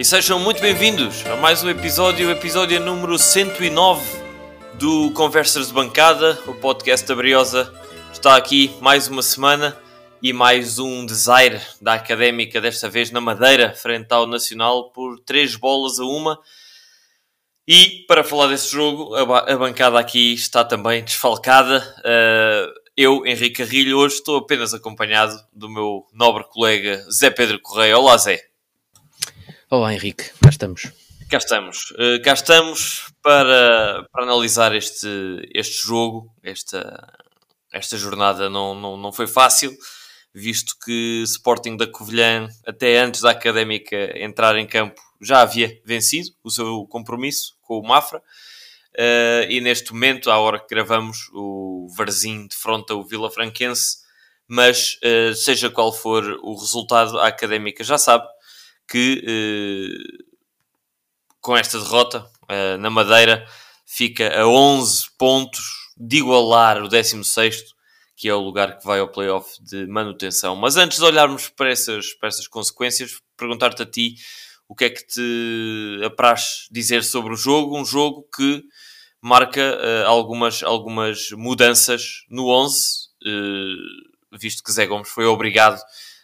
e sejam muito bem-vindos a mais um episódio, episódio número 109 do Conversas de Bancada, o podcast da Briosa. Está aqui mais uma semana e mais um desaire da Académica, desta vez na Madeira, frente ao Nacional, por três bolas a uma. E para falar desse jogo, a, ba- a bancada aqui está também desfalcada. Uh, eu, Henrique Carrilho, hoje estou apenas acompanhado do meu nobre colega Zé Pedro Correia. Olá, Zé. Olá Henrique, cá estamos. Cá estamos. Uh, cá estamos para, para analisar este, este jogo. Esta, esta jornada não, não, não foi fácil, visto que Sporting da Covilhã, até antes da Académica entrar em campo, já havia vencido o seu compromisso com o Mafra. Uh, e neste momento, à hora que gravamos, o Varzim defronta o Vila Franquense. Mas, uh, seja qual for o resultado, a Académica já sabe que uh, com esta derrota uh, na Madeira fica a 11 pontos de igualar o 16 que é o lugar que vai ao playoff de manutenção. Mas antes de olharmos para essas, para essas consequências, perguntar-te a ti o que é que te apraz dizer sobre o jogo, um jogo que marca uh, algumas, algumas mudanças no 11, visto que Zé Gomes foi obrigado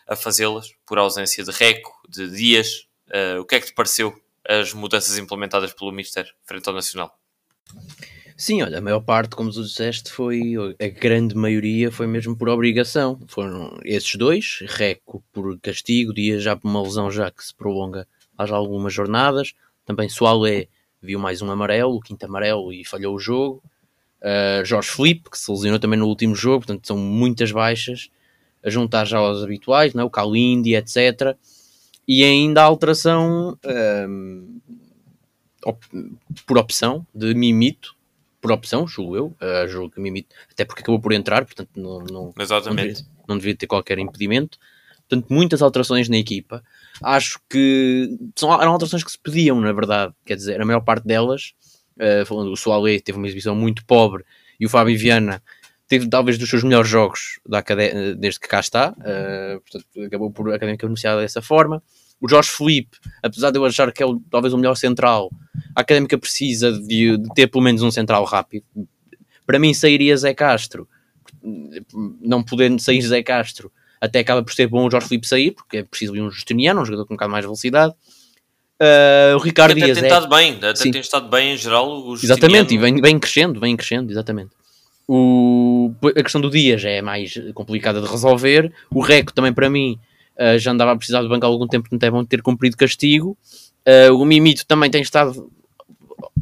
a fazê-las por ausência de Reco, de Dias. Uh, o que é que te pareceu as mudanças implementadas pelo Mister frente ao Nacional? Sim, olha, a maior parte, como tu disseste, foi a grande maioria foi mesmo por obrigação. Foram esses dois, Reco por castigo, Dias já por uma lesão já que se prolonga já algumas jornadas. Também Soalé viu mais um amarelo, o quinto amarelo e falhou o jogo. Uh, Jorge Felipe, que se lesionou também no último jogo, portanto são muitas baixas a juntar já aos habituais, não é? o Kalindi, etc. E ainda a alteração um, op por opção de Mimito, por opção, julgo eu, uh, julgo que Mimito, até porque acabou por entrar, portanto não, não, Exatamente. não, devia, não devia ter qualquer impedimento. Portanto, muitas alterações na equipa. Acho que são, eram alterações que se pediam, na verdade. Quer dizer, a maior parte delas, uh, falando, o Soalé teve uma exibição muito pobre e o Fábio Viana teve talvez dos seus melhores jogos da desde que cá está, uh, portanto, acabou por a Académica anunciar dessa forma. O Jorge Felipe, apesar de eu achar que é o, talvez o melhor central, a Académica precisa de, de, ter pelo menos um central rápido. Para mim sairia Zé Castro, não podendo sair Zé Castro, até acaba por ser bom o Jorge Felipe sair, porque é preciso de um Justiniano, um jogador com um bocado mais velocidade. Uh, o Ricardo até Dias tem estado é... bem, até Sim. tem estado bem em geral o Exatamente, e vem, vem crescendo, vem crescendo, exatamente. O, a questão do Dias é mais complicada de resolver. O Reco também para mim uh, já andava a precisar de banco há algum tempo, não é bom ter cumprido castigo. Uh, o Mimito também tem estado,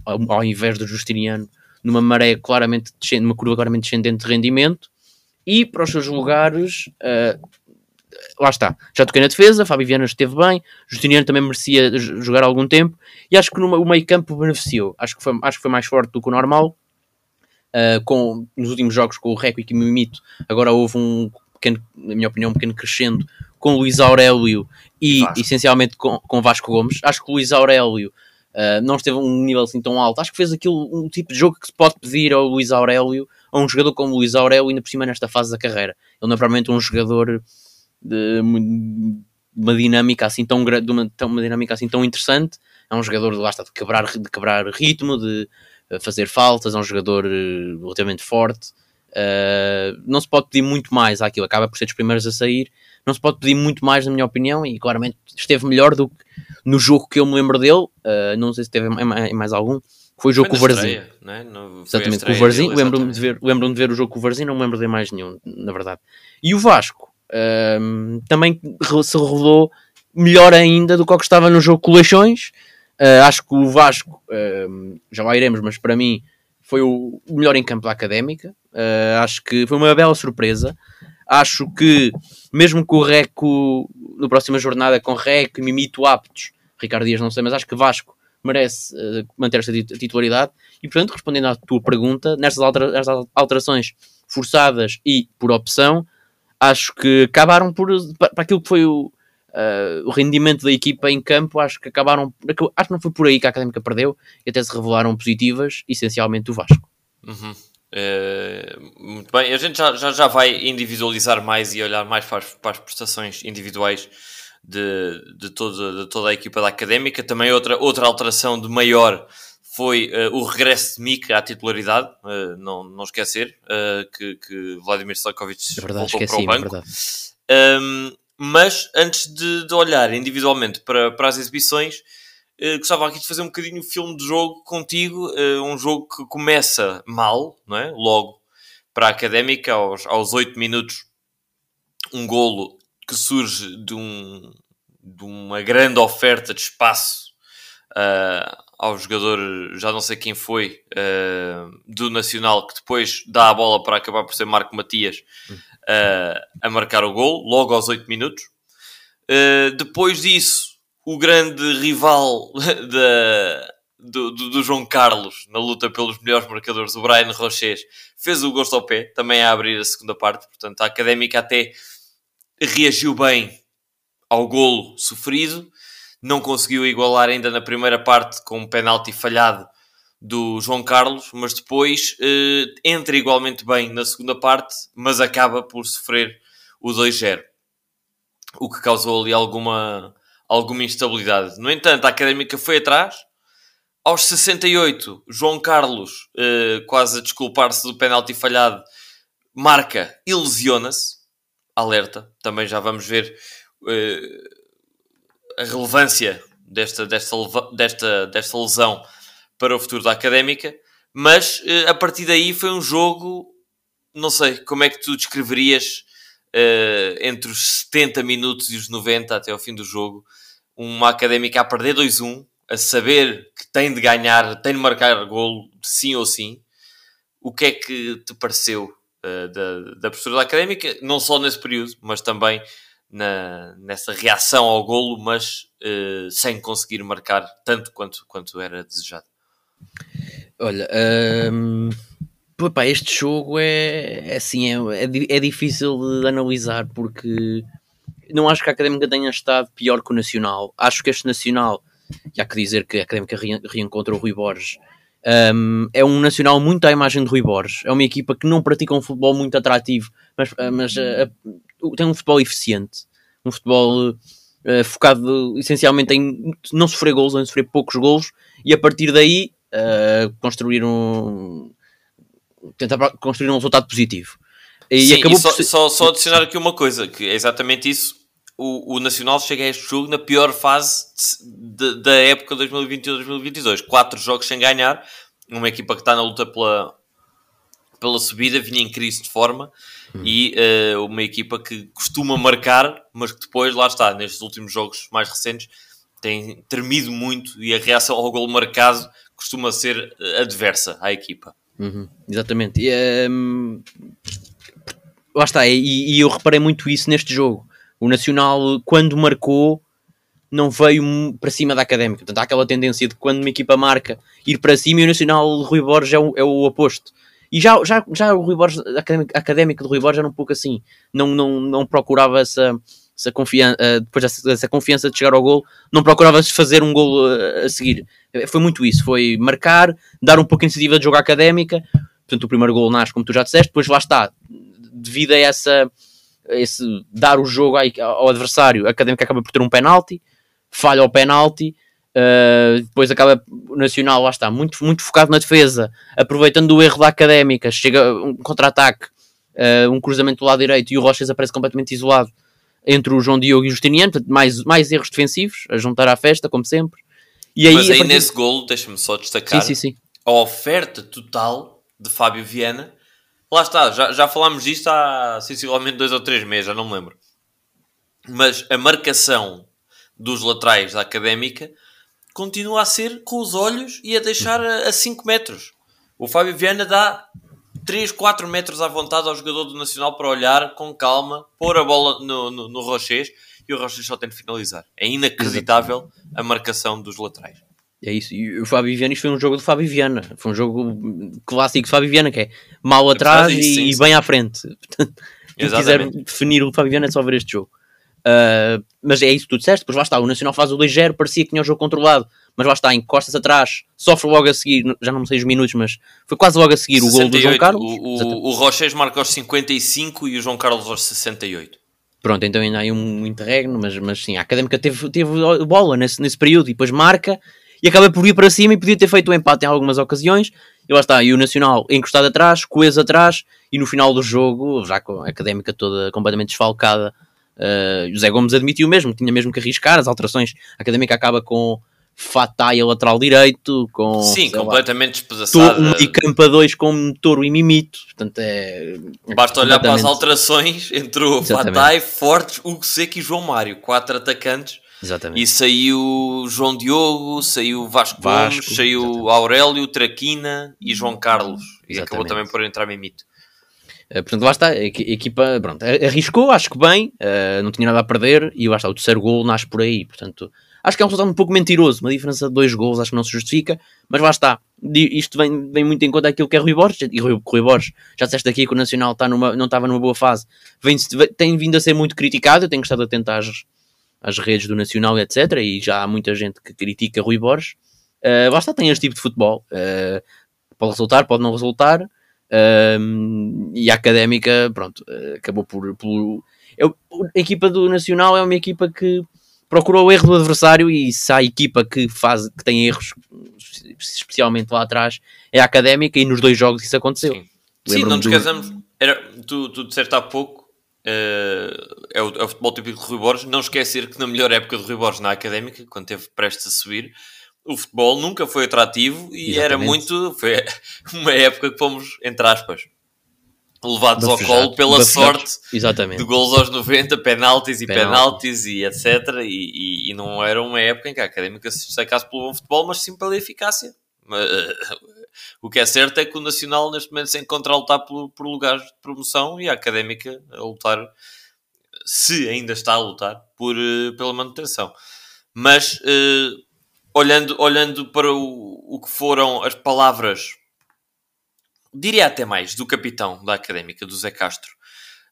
ao, ao invés do Justiniano, numa maré claramente descendente, numa curva claramente descendente de rendimento. E para os seus lugares, uh, lá está. Já toquei na defesa, Fábio Viana esteve bem, Justiniano também merecia jogar algum tempo. E acho que no, o meio campo beneficiou. Acho que, foi, acho que foi mais forte do que o normal. Uh, com, nos últimos jogos com o Reco e o Mimito, agora houve um pequeno, na minha opinião, um pequeno crescendo com o Luís Aurélio e Vasco. essencialmente com, com Vasco Gomes. Acho que o Luís Aurélio uh, não esteve um nível assim tão alto. Acho que fez aquilo, um tipo de jogo que se pode pedir ao Luís Aurélio, a um jogador como o Luís Aurélio, ainda por cima nesta fase da carreira. Ele não é provavelmente um jogador de uma dinâmica assim tão, de uma, uma dinâmica assim tão interessante. É um jogador lá está, de quebrar, de quebrar ritmo, de fazer faltas, é um jogador relativamente forte. Uh, não se pode pedir muito mais àquilo, acaba por ser dos primeiros a sair. Não se pode pedir muito mais, na minha opinião, e claramente esteve melhor do que no jogo que eu me lembro dele. Uh, não sei se teve mais, mais algum. Foi o jogo com o Varzim. Né? No, exatamente, com o Varzim. Lembro-me de, ver, lembro de ver o jogo com o Varzim, não me lembro de mais nenhum, na verdade. E o Vasco uh, também se revelou melhor ainda do que o que estava no jogo com o Leixões. Uh, acho que o Vasco, uh, já lá iremos, mas para mim foi o melhor em campo da académica. Uh, acho que foi uma bela surpresa. Acho que, mesmo com o Reco, na próxima jornada, com Reco e Mimito aptos, Ricardo Dias não sei, mas acho que Vasco merece manter esta titularidade. E, portanto, respondendo à tua pergunta, nestas altera alterações forçadas e por opção, acho que acabaram por, para aquilo que foi o, uh, o rendimento da equipa em campo, acho que acabaram. Acho que não foi por aí que a Académica perdeu e até se revelaram positivas, essencialmente o Vasco. Uhum. É, muito bem, a gente já, já, já vai individualizar mais e olhar mais para as, para as prestações individuais de, de, toda, de toda a equipa da Académica. Também outra, outra alteração de maior foi uh, o regresso de Mika à titularidade, uh, não, não esquecer que, que Vladimir Stojkovic é voltou esqueci, para o banco. É mas antes de, de, olhar individualmente para, para as exibições, gostava aqui de fazer um bocadinho o filme de jogo contigo, um jogo que começa mal, não é? logo para a Académica, aos, aos 8 minutos, um golo que surge de, um, de uma grande oferta de espaço uh, ao jogador, já não sei quem foi, uh, do Nacional, que depois dá a bola para acabar por ser Marco Matias uh, a marcar o gol, logo aos 8 minutos. depois disso, o grande rival da, do, do, do, João Carlos na luta pelos melhores marcadores, o Brian Roches, fez o gosto ao pé, também a abrir a segunda parte. Portanto, a Académica até reagiu bem ao golo sofrido, não conseguiu igualar ainda na primeira parte com um penalti falhado do João Carlos, mas depois eh, entra igualmente bem na segunda parte, mas acaba por sofrer o 2-0, o que causou ali alguma, alguma instabilidade. No entanto, a Académica foi atrás. Aos 68, João Carlos, eh, quase a desculpar-se do penalti falhado, marca e lesiona-se alerta. Também já vamos ver uh, a relevância desta, desta, desta, desta lesão para o futuro da académica. Mas uh, a partir daí foi um jogo, não sei, como é que tu descreverias uh, entre os 70 minutos e os 90 até ao fim do jogo, uma académica a perder 2-1, a saber que tem de ganhar, tem de marcar golo, sim ou sim. O que é que te pareceu uh, da, da postura da académica, não só nesse período, mas também na, nessa reação ao golo, mas uh, sem conseguir marcar tanto quanto, quanto era desejado. Olha, um, pá, este jogo é, é assim, é, é, é, difícil de analisar porque não acho que a Académica tenha estado pior que o Nacional. Acho que este Nacional, e há que dizer que a Académica reencontra o Rui Borges, um, é um nacional muito à imagem de Rui Borges. É uma equipa que não pratica um futebol muito atrativo, mas, ah, mas uh, tem um futebol eficiente. Um futebol focado essencialmente em não sofrer gols, em sofrer poucos gols e a partir daí uh, construir um. tentar construir um resultado positivo. E Sim, acabou e só, por... só, só adicionar aqui uma coisa, que é exatamente isso. O, o, Nacional chega a este jogo na pior fase de, de, da época 2021-2022. Quatro jogos sem ganhar. Uma equipa que está na luta pela, pela subida, vinha em crise de forma. Hum. E uh, uma equipa que costuma marcar, mas que depois, lá está, nestes últimos jogos mais recentes, tem tremido muito e a reação ao gol marcado costuma ser eh, adversa à equipa. Uhum, exatamente. E, um, lá está, e, e eu reparei muito isso neste jogo o Nacional, quando marcou, não veio para cima da Académica. Portanto, há aquela tendência de quando uma equipa marca ir para cima e o Nacional Rui Borges é o, é o oposto. E já, já, já o Rui Borges, a académica, de Rui Borges era um pouco assim. Não, não, não procurava essa, essa confiança, eh, depois dessa, dessa confiança de chegar ao gol, não procurava fazer um gol a, eh, a, seguir. Foi muito isso. Foi marcar, dar um pouco de iniciativa de jogo académica. Portanto, o primeiro gol nasce, como tu já disseste, depois lá está. Devido a essa esse dar o jogo ao adversário, a Académica acaba por ter um penalti, falha o penalti, uh, depois acaba o Nacional, lá está, muito, muito focado na defesa, aproveitando o erro da Académica, chega um contra-ataque, uh, um cruzamento do lado direito e o Rochas aparece completamente isolado entre o João Diogo e o Justiniano, portanto, mais, mais erros defensivos, a juntar à festa, como sempre. E aí, Mas aí partir... nesse golo, deixa-me só destacar sim, sim, sim. a oferta total de Fábio Viana Lá está, já, já falámos disto há sensivelmente dois ou três meses, já não me lembro. Mas a marcação dos laterais da académica continua a ser com os olhos e a deixar a 5 metros. O Fábio Viana dá 3, 4 metros à vontade ao jogador do Nacional para olhar com calma, pôr a bola no, no, no Rochês e o Rochês só tem de finalizar. É inacreditável a marcação dos laterais. É isso. E o Fábio Viana, isto foi um jogo de Fábio Viana. Foi um jogo clássico de Fábio Viana, que é mal atrás e, sim, e, bem à frente. Portanto, se quiser definir o Fábio Viana é só ver este jogo. Uh, mas é isso que tu disseste. Depois lá está, o Nacional faz o 2-0, parecia que tinha o jogo controlado. Mas lá está, encostas atrás, sofre logo a seguir, já não sei os minutos, mas foi quase logo a seguir 68, o gol do João Carlos. O, o, o Rochês marca aos 55 e o João Carlos aos 68. Pronto, então ainda há aí um interregno, mas, mas sim, a Académica teve, teve bola nesse, nesse período e depois marca e acaba por ir para cima e podia ter feito o um empate em algumas ocasiões. E lá está, e o Nacional encostado atrás, coeso atrás, e no final do jogo, já com a Académica toda completamente desfalcada, uh, José Gomes admitiu mesmo, tinha mesmo que arriscar as alterações. A Académica acaba com Fatai lateral direito, com. Sim, completamente despedaçado. Um e campo a dois com Toro e Mimito. Portanto, é. Basta olhar para as alterações: entrou Fatai, Fortes, Hugo Seco e João Mário, quatro atacantes. Exatamente. E saiu João Diogo, saiu Vasco, Vasco Gomes, saiu exatamente. Aurélio, Traquina e João Carlos. E exatamente. acabou também por entrar Mimito. Uh, portanto, lá está, a equipa pronto, arriscou, acho que bem, uh, não tinha nada a perder, e lá está, o terceiro gol nasce por aí. Portanto, Acho que é um resultado um pouco mentiroso, uma diferença de dois gols, acho que não se justifica, mas lá está. Isto vem, vem muito em conta aquilo que é Rui Borges, e Rui, Rui Borges, já disseste aqui que o Nacional está numa, não estava numa boa fase, vem, tem vindo a ser muito criticado, eu tenho estado atento às, às redes do Nacional, etc, e já há muita gente que critica Rui Borges. Uh, lá está, tem este tipo de futebol. Uh, pode resultar, pode não resultar, uh, e a Académica, pronto, uh, acabou por... por eu, a equipa do Nacional é uma equipa que procurou o erro do adversário e se há equipa que, faz, que tem erros, especialmente lá atrás, é a académica e nos dois jogos isso aconteceu. Sim, Sim não nos casamos. Era, tu, tu disseste há pouco, uh, é, o, é o futebol típico de Rui Borges, não esquecer que na melhor época de Rui Borges na académica, quando teve prestes a subir, o futebol nunca foi atrativo e Exatamente. era muito. Foi uma época que fomos, entre aspas, levados ao colo pela sorte Exatamente. de gols aos 90, penaltis e penaltis e etc. E, e, e, não era uma época em que a Académica se destacasse pelo bom futebol, mas sim pela eficácia. o que é certo é que o Nacional neste momento se encontra a lutar por, por lugares de promoção e a Académica a lutar, se ainda está a lutar, por, eh, pela manutenção. Mas uh, olhando, olhando para o, o que foram as palavras diria até mais, do capitão da Académica, do Zé Castro,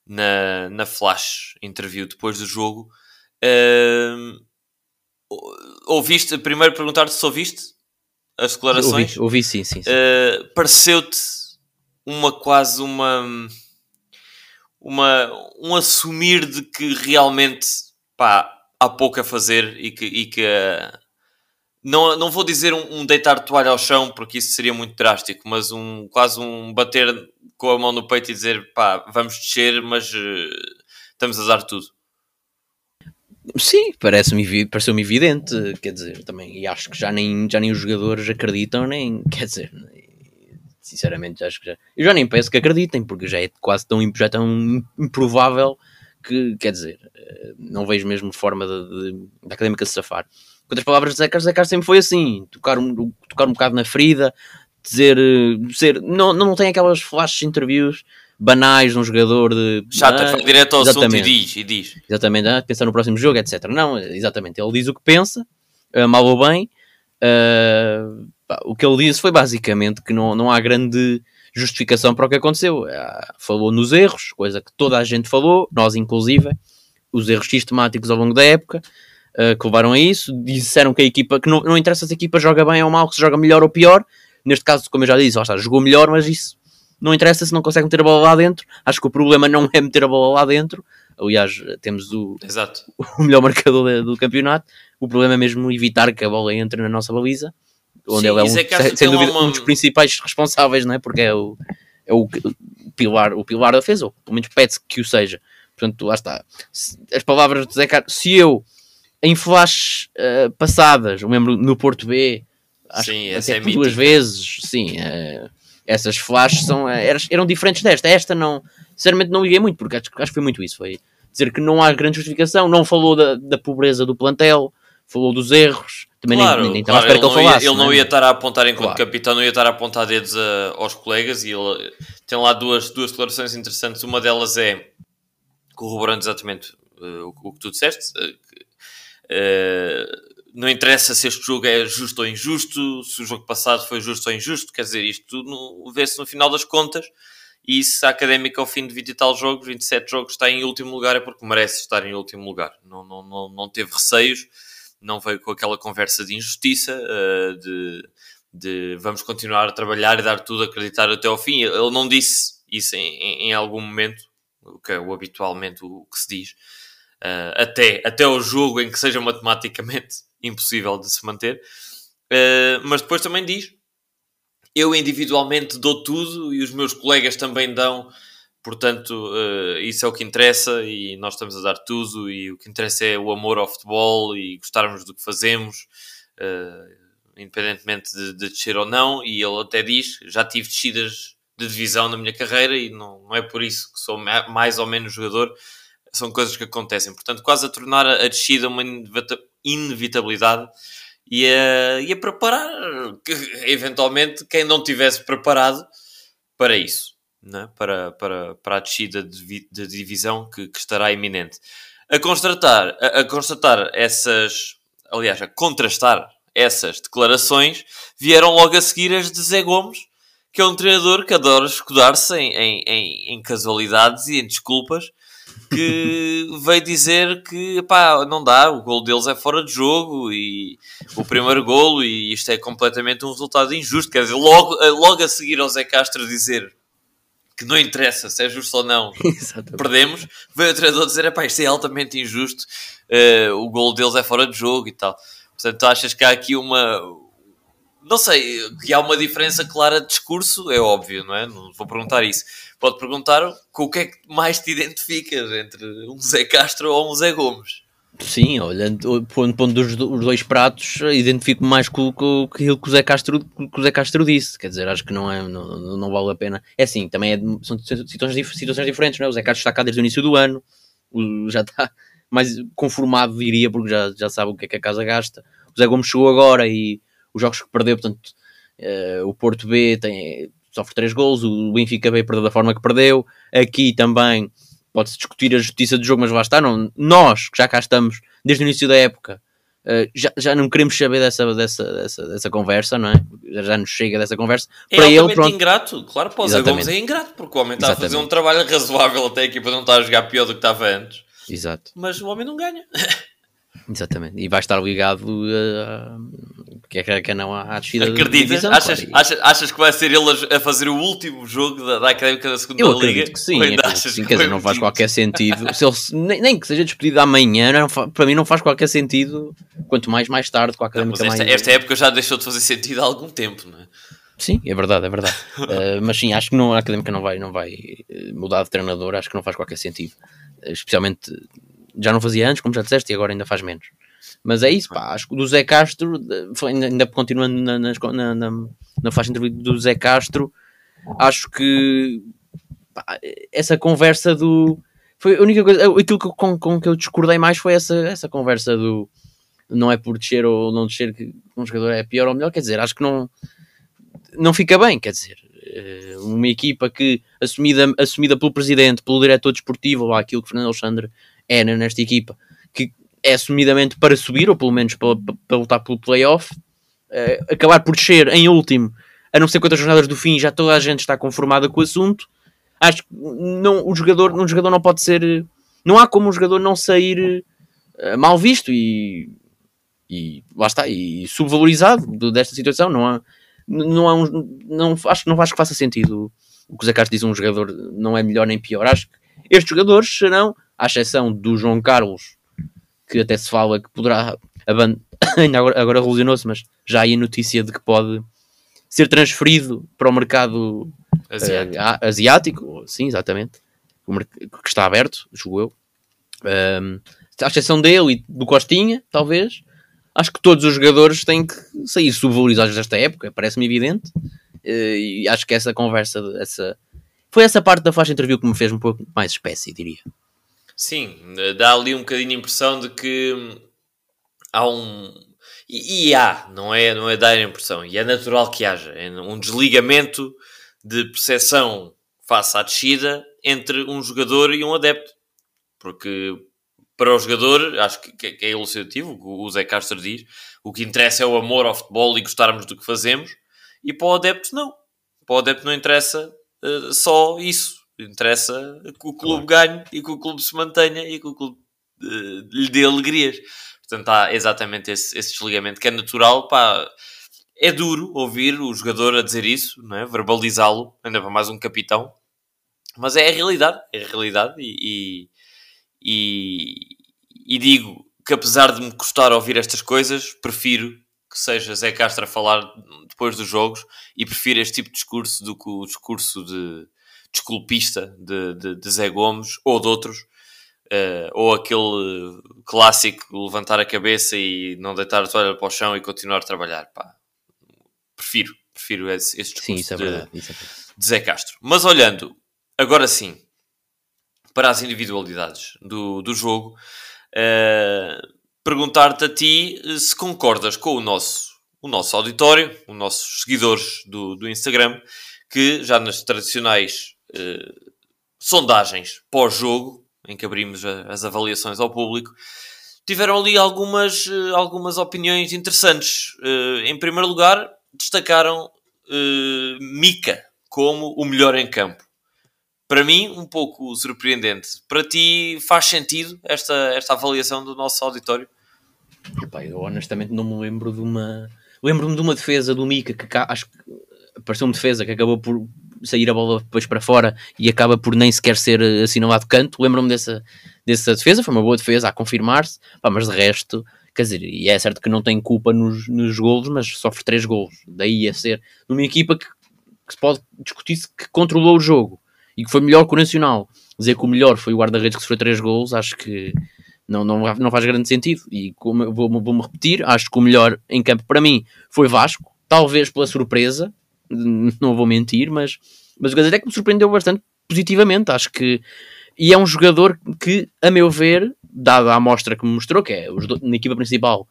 na, na flash interview depois do jogo. Uh, ouviste, primeiro perguntar-te se ouviste as declarações? Ouvi, ouvi sim, sim. sim. Uh, Pareceu-te uma quase uma, uma um assumir de que realmente pá, há pouco a fazer e que, e que não, não vou dizer um, um, deitar toalha ao chão, porque isso seria muito drástico, mas um quase um bater com a mão no peito e dizer pá, vamos descer, mas uh, estamos a dar tudo. Sim, parece-me pareceu-me evidente, quer dizer, também, e acho que já nem, já nem os jogadores acreditam, nem, quer dizer, sinceramente, acho que já, eu já nem penso que acreditem, porque já é quase tão, já é tão improvável que, quer dizer, eh, não vejo mesmo forma da académica se safar outras palavras de Zé Carlos, Zé Carlos sempre foi assim, tocar um, tocar um bocado na ferida, dizer, dizer não, não tem aquelas flashes interviews banais de um jogador de... Chata, ah, vai direto ao assunto e diz, e diz. Exatamente, ah, pensar no próximo jogo, etc. Não, exatamente, ele diz o que pensa, uh, mal ou bem, uh, o que ele disse foi basicamente que não, não há grande justificação para o que aconteceu. Falou nos erros, coisa que toda a gente falou, nós inclusive, os erros sistemáticos ao longo da época, uh, que levaram a isso. Disseram que a equipa, que não, não interessa se a equipa joga bem ou mal, que se joga melhor ou pior. Neste caso, como eu já disse, está, jogou melhor, mas isso não interessa se não consegue meter a bola lá dentro. Acho que o problema não é meter a bola lá dentro. Aliás, temos o, Exato. o melhor marcador do campeonato. O problema é mesmo evitar que a bola entre na nossa baliza, onde Sim, ele é, um, é sem dúvida uma... um dos principais responsáveis, não é? Porque é o, é o, pilar, o pilar da defesa, ou pelo menos pede-se que o seja. Portanto, lá está. As palavras de Zé Carlos, se eu em flashes uh, passadas, eu lembro no Porto B, acho sim, até é duas vezes, sim, uh, essas flashes são, uh, eram, eram diferentes desta. Esta não, sinceramente não liguei muito, porque acho, acho que foi muito isso, foi dizer que não há grande justificação, não falou da, da pobreza do plantel, falou dos erros, também claro, nem, nem claro, ele, que ele, falasse, ele não, não, é? ia estar a apontar enquanto claro. capitão, não ia estar a apontar dedos a, aos colegas e ele tem lá duas, duas declarações interessantes. Uma delas é corroborando exatamente uh, o, o, que tu disseste, uh, eh, não interessa se este jogo é justo ou injusto, se o jogo passado foi justo ou injusto, quer dizer, isto vê-se no final das contas. E se a Académica, ao fim de 20 e tal jogos, 27 jogos, está em último lugar, é porque merece estar em último lugar. Não, não, não, não teve receios, não veio com aquela conversa de injustiça, uh, de, de vamos continuar a trabalhar e dar tudo, acreditar até ao fim. Ele não disse isso em, em, em algum momento, o que é o habitualmente o que se diz, uh, até, até o jogo em que seja matematicamente impossível de se manter. Uh, mas depois também diz: eu individualmente dou tudo e os meus colegas também dão, portanto, uh, isso é o que interessa e nós estamos a dar tudo. E o que interessa é o amor ao futebol e gostarmos do que fazemos. Uh, independentemente de, de, descer ou não, e ele até diz: já tive descidas de divisão na minha carreira e não, não é por isso que sou mais ou menos jogador, são coisas que acontecem. Portanto, quase a tornar a descida uma inevitabilidade e a, e a preparar, que, eventualmente, quem não tivesse preparado para isso, né? para, para, para a descida de, de divisão que, que, estará iminente. A constatar, a, a constatar essas, aliás, a contrastar essas declarações, vieram logo a seguir as de Zé Gomes, que é um treinador que adora escudar-se em, em, em, em, casualidades e em desculpas, que veio dizer que pá, não dá, o gol deles é fora de jogo e o primeiro golo e isto é completamente um resultado injusto. Quer dizer, logo, logo a seguir ao Zé Castro dizer que não interessa se é justo ou não, perdemos, veio o treinador dizer pá, isto é altamente injusto, uh, o gol deles é fora de jogo e tal. Portanto, achas que há aqui uma. Não sei, que há uma diferença clara de discurso, é óbvio, não é? Não vou perguntar isso. Pode perguntar com o que é que mais te identificas entre um Zé Castro ou um Zé Gomes. Sim, olhando, pondo, pondo os, dois pratos, identifico mais com, com, com aquilo que o, Zé Castro, que o Zé Castro disse. Quer dizer, acho que não, é, não, não vale a pena. É assim, também é, são situações, situações diferentes, não é? O Zé Castro está cá desde o início do ano, já está mais conformado, diria, porque já, já sabe o que é que a casa gasta. O Zé Gomes chegou agora e os jogos que perdeu, portanto, uh, o Porto B tem, sofre três gols, o Benfica B perdeu da forma que perdeu. Aqui também pode-se discutir a justiça do jogo, mas lá está. Não, nós, que já cá estamos desde o início da época, uh, já, já não queremos saber dessa, dessa, dessa, dessa conversa, não é? Já, já nos chega dessa conversa. É para ele, pronto. ingrato, claro, para o Zé Gomes é ingrato, porque o homem está Exatamente. a fazer um trabalho razoável até a equipa não está a jogar pior do que estava antes. Exato. Mas o homem não ganha. Exatamente. E vai estar ligado a. que é que não há descida Acreditas? achas, claro. achas, achas que vai ser ele a fazer o último jogo da, da Académica da segunda Eu Liga? Que sim, que sim quer dizer, não faz qualquer sentido. Se ele, nem, nem, que seja despedido amanhã, não, para mim não faz qualquer sentido. Quanto mais mais tarde com a Académica não, esta, mais... esta época já deixou de fazer sentido há algum tempo, não é? Sim, é verdade, é verdade. uh, mas sim, acho que não, a Académica não vai, não vai eh, mudar de treinador, acho que não faz qualquer sentido. Especialmente já não fazia antes, como já disseste, e agora ainda faz menos. Mas é isso, pá. Acho que do Zé Castro, ainda, continuando na, na, na, na faixa entrevista do Zé Castro, acho que pá, essa conversa do. Foi a única coisa. Aquilo que, com, com que eu discordei mais foi essa, essa conversa do. Não é por descer ou não descer que um jogador é pior ou melhor. Quer dizer, acho que não. Não fica bem, quer dizer. Eh, uma equipa que, assumida, assumida pelo presidente, pelo diretor desportivo, lá aquilo que Fernando Alexandre é nesta equipa, que é assumidamente para subir, ou pelo menos para, para lutar pelo playoff, uh, acabar por descer em último, a não ser quantas jornadas do fim, já toda a gente está conformada com o assunto. Acho que não, o jogador, um jogador não pode ser. Não há como um jogador não sair uh, mal visto e, e lá está, e subvalorizado desta situação. Não há, não há um, não, acho, não acho que faça sentido o que o Zé Castro diz: um jogador não é melhor nem pior. Acho que estes jogadores serão, à exceção do João Carlos, que até se fala que poderá ainda agora, agora revolucionou-se, mas já há aí a notícia de que pode ser transferido para o mercado asiático, uh, asiático sim, exatamente, que está aberto, julgo eu. Um, à exceção dele e do Costinha, talvez, acho que todos os jogadores têm que sair subvalorizados desta época, parece-me evidente. Uh, e acho que essa conversa, essa, foi essa parte da faixa interview que me fez um pouco mais espécie, diria. Sim, dá ali um bocadinho a impressão de que há um. E, e há, não é, não é dar a impressão, e é natural que haja é um desligamento de percepção face à descida entre um jogador e um adepto. Porque para o jogador, acho que, que é elucidativo, o Zé Castro diz, o que interessa é o amor ao futebol e gostarmos do que fazemos, e para o adepto não. Para o adepto não interessa uh, só isso. Interessa que o clube claro. ganhe e que o clube se mantenha e que o clube uh, lhe dê alegrias. Portanto, há exatamente esse, esse desligamento que é natural. Pá, é duro ouvir o jogador a dizer isso, não é? verbalizá-lo, ainda para mais um capitão. Mas é a realidade, é a realidade e, e, e, digo que apesar de me custar ouvir estas coisas, prefiro que seja Zé Castro a falar depois dos jogos e prefiro este tipo de discurso do que o discurso de desculpista de, de, de Zé Gomes ou de outros, uh, ou aquele clássico levantar a cabeça e não deitar a toalha para o chão e continuar a trabalhar. Pá, prefiro, prefiro esse, esse discurso sim, isso é verdade, de, isso é de Zé Castro. Mas olhando, agora sim, para as individualidades do, do jogo, uh, perguntar-te a ti se concordas com o nosso, o nosso auditório, os nossos seguidores do, do Instagram, que já nas tradicionais uh, sondagens pós-jogo, em que abrimos a, as avaliações ao público, tiveram ali algumas, uh, algumas opiniões interessantes. Uh, em primeiro lugar, destacaram Mika como o melhor em campo. Para mim, um pouco surpreendente. Para ti, faz sentido esta, esta avaliação do nosso auditório? Epá, eu honestamente não me lembro de uma. Lembro-me de uma defesa do Mika que acho que pareceu uma defesa que acabou por sair a bola depois para fora e acaba por nem sequer ser eh, assinalado canto. Lembro-me dessa, dessa defesa, foi uma boa defesa a confirmar-se, mas de resto, quer dizer, e é certo que não tem culpa nos, nos golos, mas sofre três golos. Daí a ser numa equipa que, que se pode discutir -se que controlou o jogo e que foi melhor que o Nacional. Dizer que o melhor foi o guarda-redes que sofreu três golos, acho que não, não, não faz grande sentido. E vou-me vou repetir, acho que o melhor em campo para mim foi Vasco, talvez pela surpresa, não vou mentir, mas, mas o Gazeta é que me surpreendeu bastante positivamente. Acho que. E é um jogador que, a meu ver, dada a amostra que me mostrou, que é na equipa principal,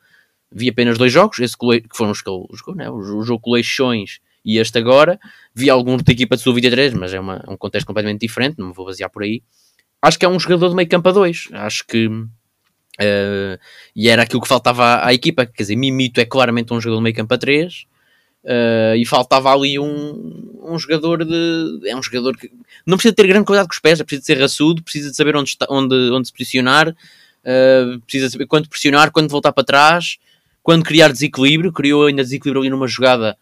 vi apenas dois jogos, esse que foram os que ele jogou, né? o jogo com Leixões e este agora. Vi alguns da equipa de Sub-23, mas é, uma, um contexto completamente diferente, não me vou basear por aí. Acho que é um jogador de meio campo a dois. Acho que. Uh, e era aquilo que faltava à, equipa. Quer dizer, Mimito é claramente um jogador de meio campo a três. Uh, e faltava ali um, um jogador de. É um jogador que não precisa ter grande cuidado com os pés, é ser raçudo, precisa de saber onde, está, onde, onde se posicionar, uh, precisa saber quando pressionar, quando voltar para trás, quando criar desequilíbrio. Criou ainda desequilíbrio ali numa jogada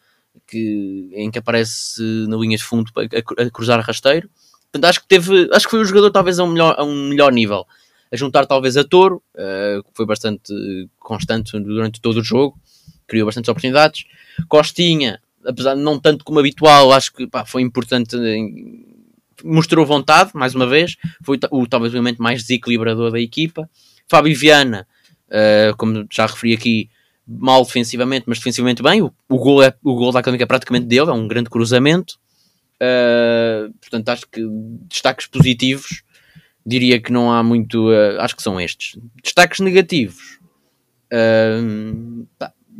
que, em que aparece na linha de fundo a, a cruzar rasteiro. Portanto, acho que teve. Acho que foi o jogador talvez a um melhor, a um melhor nível. A juntar talvez a Toro, uh, que foi bastante constante durante todo o jogo, criou bastantes oportunidades Costinha, apesar de não tanto como habitual, acho que pá, foi importante. Mostrou vontade, mais uma vez. Foi o talvez o elemento mais desequilibrador da equipa. Fábio Viana, uh, como já referi aqui, mal defensivamente, mas defensivamente bem. O, o, gol, é, o gol da Académica é praticamente dele, é um grande cruzamento. Uh, portanto, acho que destaques positivos, diria que não há muito. Uh, acho que são estes. Destaques negativos. Uh,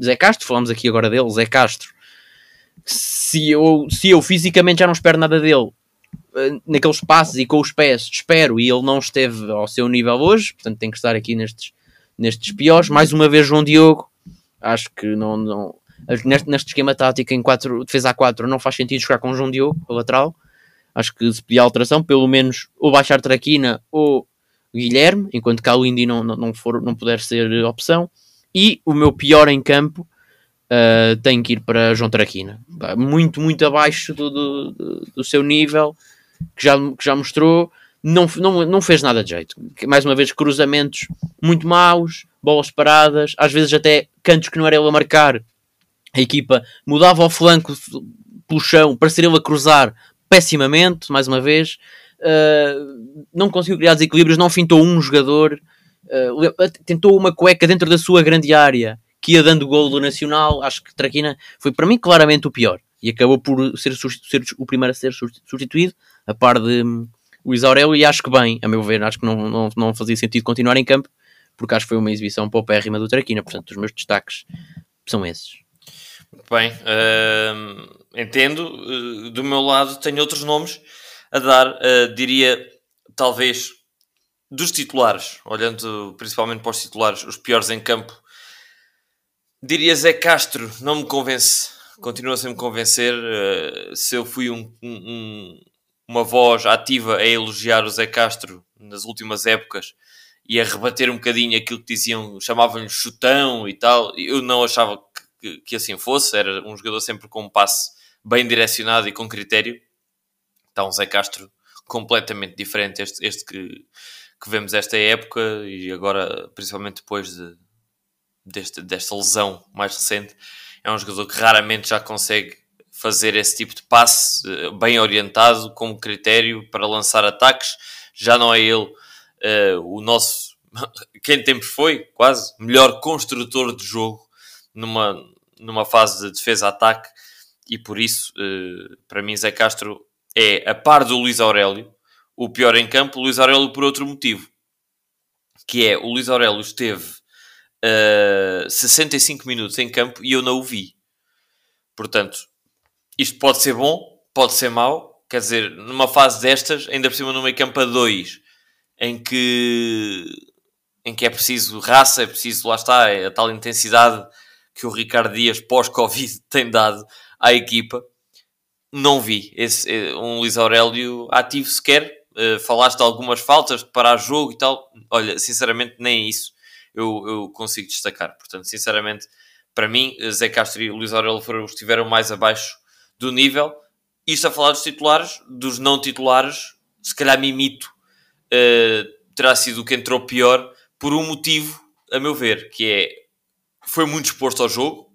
Zé Castro, falamos aqui agora dele, Zé Castro. Se eu, se eu fisicamente já não espero nada dele, eh, naqueles passos e com os pés, espero, e ele não esteve ao seu nível hoje, portanto tem que estar aqui nestes, nestes piores. Mais uma vez, João Diogo, acho que não, não neste, neste esquema tático em 4, defesa a 4 não faz sentido jogar com João Diogo, o lateral. Acho que se pedir alteração, pelo menos ou baixar Traquina ou Guilherme, enquanto que a não, não, não, for, não puder ser opção. E o meu pior em campo uh, tem que ir para João Traquina. Muito, muito abaixo do, do, do, seu nível, que já, que já mostrou. Não, não, não fez nada de jeito. Mais uma vez, cruzamentos muito maus, bolas paradas, às vezes até cantos que não era ele a marcar. A equipa mudava o flanco pelo chão para ser ele a cruzar pessimamente, mais uma vez. Uh, não conseguiu criar desequilíbrios, não fintou um jogador. Uh, tentou uma cueca dentro da sua grande área que ia dando gol do Nacional. Acho que Traquina foi para mim claramente o pior e acabou por ser, ser o primeiro a ser substituído, a par de um, Luís Aurélio. E acho que bem, a meu ver, acho que não, não, não fazia sentido continuar em campo porque acho que foi uma exibição paupérrima do Traquina. Portanto, os meus destaques são esses. Bem, uh, entendo. Uh, do meu lado, tenho outros nomes a dar. Uh, diria, talvez, dos titulares, olhando principalmente para os titulares, os piores em campo, diria Zé Castro, não me convence, continua sem me convencer. Uh, se eu fui um, um, uma voz ativa a elogiar o Zé Castro nas últimas épocas e a rebater um bocadinho aquilo que diziam, chamavam-lhe chutão e tal, eu não achava que, que, que assim fosse, era um jogador sempre com um passe bem direcionado e com critério. Então, Zé Castro completamente diferente este, este que, que vemos esta época e agora, principalmente depois de, deste, desta lesão mais recente, é um jogador que raramente já consegue fazer esse tipo de passe eh, bem orientado, como critério para lançar ataques. Já não é ele uh, o nosso, quem tempos foi, quase, melhor construtor de jogo numa, numa fase de defesa-ataque. E por isso, uh, para mim, Zé Castro é, a par do Luís Aurélio, o pior em campo. Luís Aurélio por outro motivo, que é o Luís Aurélio esteve uh, 65 minutos em campo e eu não o vi. Portanto, isto pode ser bom, pode ser mau. Quer dizer, numa fase destas, ainda por cima no meio campo a 2, em que, em que é preciso raça, é preciso, lá está, é a tal intensidade que o Ricardo Dias pós-Covid tem dado à equipa. Não vi esse, eh, um Luís Aurélio ativo sequer. Uh, falaste de algumas faltas, de parar jogo e tal. Olha, sinceramente, nem isso eu, eu consigo destacar. Portanto, sinceramente, para mim, Zé Castro e Luís Aurélio que estiveram mais abaixo do nível. Isto a falar dos titulares, dos não titulares, se calhar Mimito uh, terá sido o que entrou pior por um motivo, a meu ver, que é foi muito exposto ao jogo,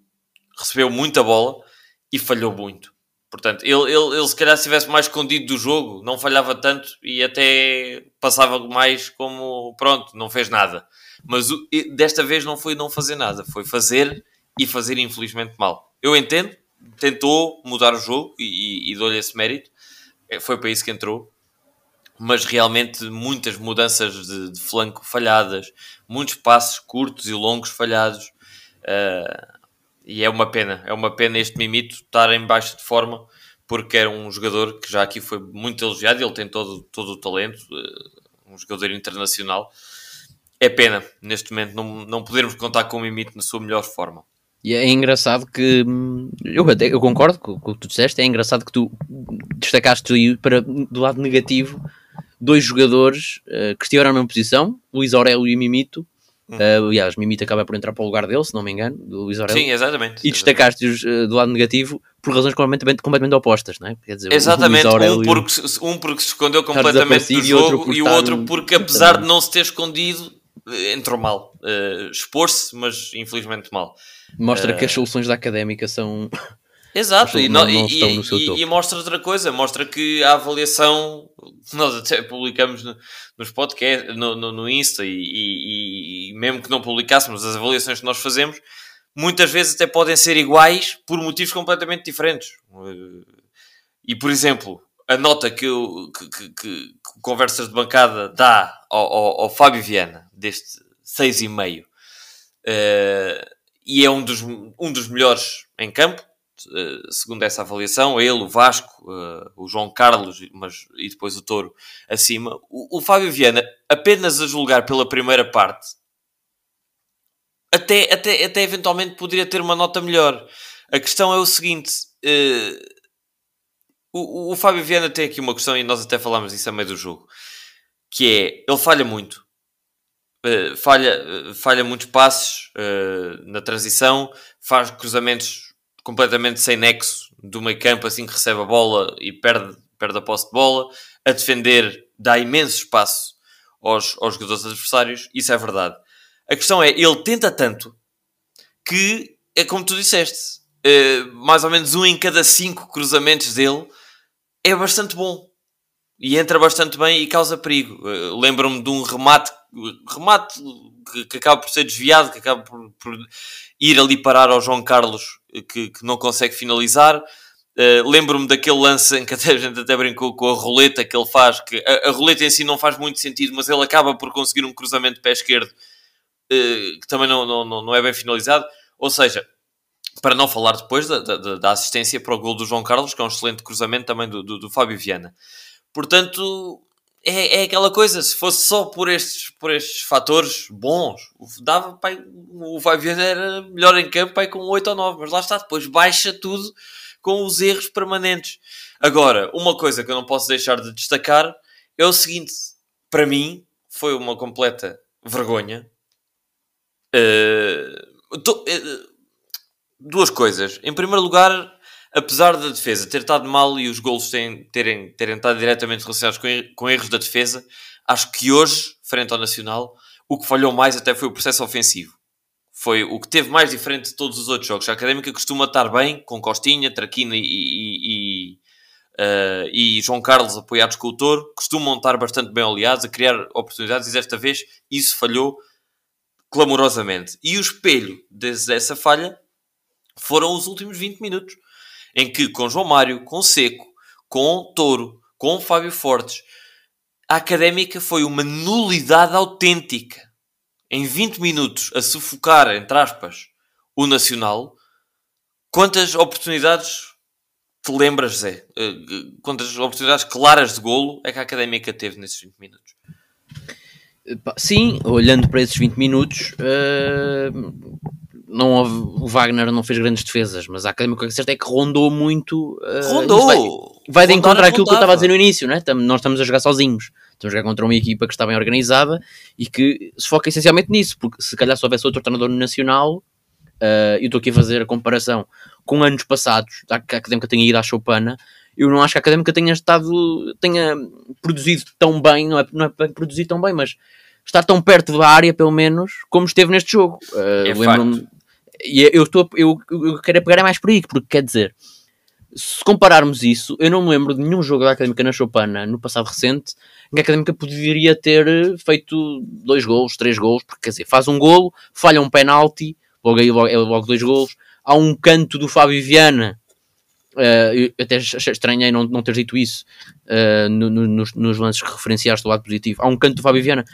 recebeu muita bola e falhou muito. Portanto, ele, ele, ele se calhar se estivesse mais escondido do jogo, não falhava tanto e até passava mais como pronto, não fez nada. Mas o, desta vez não foi não fazer nada, foi fazer e fazer infelizmente mal. Eu entendo, tentou mudar o jogo e, e, e dou-lhe esse mérito. É, foi para isso que entrou. Mas realmente muitas mudanças de, de flanco falhadas, muitos passos curtos e longos falhados. Uh, e é uma pena, é uma pena este Mimito estar em baixo de forma, porque era um jogador que já aqui foi muito elogiado, ele tem todo, todo o talento, uh, um jogador internacional. É pena, neste momento, não, não podermos contar com o Mimito na sua melhor forma. E é engraçado que hum, eu, até, eu concordo com, com o que tu disseste, é engraçado que tu destacaste para, do lado negativo dois jogadores uh, que estiveram na mesma posição, Luís Aurélio e Mimito. Uh, aliás, Mimito acaba por entrar para o lugar dele, se não me engano, do Luís Aurélio. Sim, exatamente. E destacaste-os uh, do lado negativo por razões completamente, completamente opostas, não é? Quer dizer, exatamente, um porque, um porque se escondeu completamente do jogo e, o outro porque, apesar de não se ter escondido, entrou mal. Uh, Expor-se, mas infelizmente mal. Mostra uh... que as soluções da académica são. Exato, e, não, não e, e, e, mostra outra coisa, mostra que a avaliação, nós até publicamos no, nos podcasts, no, no, no Insta, e, mesmo que não publicássemos as avaliações que nós fazemos, muitas vezes até podem ser iguais por motivos completamente diferentes. E, por exemplo, a nota que, eu, que, que, que Conversas de Bancada dá ao, ao, ao Fábio Viana, deste 6,5, uh, e é um dos, um dos melhores em campo, segundo essa avaliação. Ele, o Vasco, uh, o João Carlos mas, e depois o Touro acima. O, o Fábio Viana, apenas a julgar pela primeira parte, até, até, até eventualmente poderia ter uma nota melhor. A questão é o seguinte: uh, o, o, Fábio Viana tem aqui uma questão, e nós até falámos isso a meio do jogo, que é ele falha muito. Uh, falha, uh, falha muitos passes na transição, faz cruzamentos completamente sem nexo do meio campo assim que recebe a bola e perde, perde a posse de bola. A defender dá imenso espaço aos, aos jogadores adversários, isso é verdade. A questão é, ele tenta tanto que, é como tu disseste, mais ou menos um em cada cinco cruzamentos dele é bastante bom e entra bastante bem e causa perigo. Uh, Lembro-me de um remate, remate que, que, acaba por ser desviado, que acaba por, por ir ali parar ao João Carlos, que, que não consegue finalizar. Uh, Lembro-me daquele lance em que até a gente até brincou com a roleta que ele faz, que a, a, roleta em si não faz muito sentido, mas ele acaba por conseguir um cruzamento de pé esquerdo uh, que também não, não, não é bem finalizado. Ou seja, para não falar depois da, da, da, assistência para o gol do João Carlos, que é um excelente cruzamento também do, do, do Fábio Viana. Portanto, é, é aquela coisa, se fosse só por estes, por estes fatores bons, dava, pai, o Fabiano era melhor em campo pai, com 8 ou 9, mas lá está, depois baixa tudo com os erros permanentes. Agora, uma coisa que eu não posso deixar de destacar é o seguinte, para mim, foi uma completa vergonha. Uh, tô, uh, duas coisas. Em primeiro lugar, apesar da defesa ter estado mal e os golos terem, terem, terem estado diretamente relacionados com, com erros da defesa, acho que hoje, frente ao Nacional, o que falhou mais até foi o processo ofensivo. Foi o que teve mais diferente de todos os outros jogos. A Académica costuma estar bem, com Costinha, Traquina e, e, e, uh, e João Carlos apoiados com o Toro. Costumam estar bastante bem aliados, a criar oportunidades, e desta vez isso falhou clamorosamente. E o espelho dessa falha foram os últimos 20 minutos, em que com João Mário, com Seco, com Touro, com Fábio Fortes, a académica foi uma nulidade autêntica. Em 20 minutos a sufocar, entre aspas, o Nacional, quantas oportunidades te lembras, Zé? Eh, quantas oportunidades claras de golo é que a académica teve nesses 20 minutos? Sim, olhando para esses 20 minutos, uh, não houve, o Wagner não fez grandes defesas, mas a Académica certa é que rondou muito. Uh, rondou! Vai, vai de encontrar aquilo que eu estava a dizer no início, né? nós estamos a jogar sozinhos. Estamos a jogar contra uma equipa que está bem organizada e que se foca essencialmente nisso, porque se calhar se houvesse outro treinador nacional, uh, eu estou aqui a fazer a comparação com anos passados, que a Académica tenha ido à Chopana, eu não acho que a Académica tenha estado, tenha produzido tão bem, não é, não é produzir tão bem, mas estar tão perto da área, pelo menos, como esteve neste jogo. Uh, é Lembro-me e eu, estou, eu, eu quero pegar mais por aí, porque quer dizer, se compararmos isso, eu não me lembro de nenhum jogo da Académica na Chopana no passado recente em que a Académica poderia ter feito dois golos, três golos, porque quer dizer, faz um golo, falha um penalti, logo aí logo, é logo dois golos, há um canto do Fábio Viana, uh, até estranhei não, não ter dito isso uh, no, no, nos, nos, lances que referenciaste do lado positivo, há um canto do Fábio Viana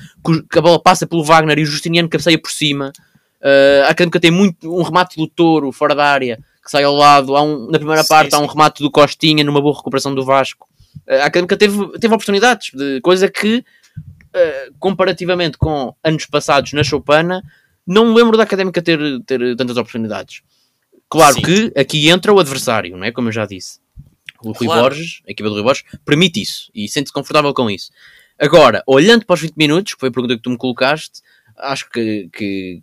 que a bola passa pelo Wagner e o Justiniano cabeceia por cima, Uh, a Académica tem muito, um remate do Touro fora da área que sai ao lado. Há um, na primeira sim, parte sim. há um remate do Costinha numa boa recuperação do Vasco. Uh, a Académica teve, teve oportunidades, de coisa que, uh, comparativamente com anos passados na Chopana, não me lembro da Académica ter, ter tantas oportunidades. Claro sim. que aqui entra o adversário, não é? Como eu já disse. O Rui claro. Borges, a equipa do Rui Borges, permite isso e sente-se confortável com isso. Agora, olhando para os 20 minutos, que foi a pergunta que tu me colocaste, acho que, que,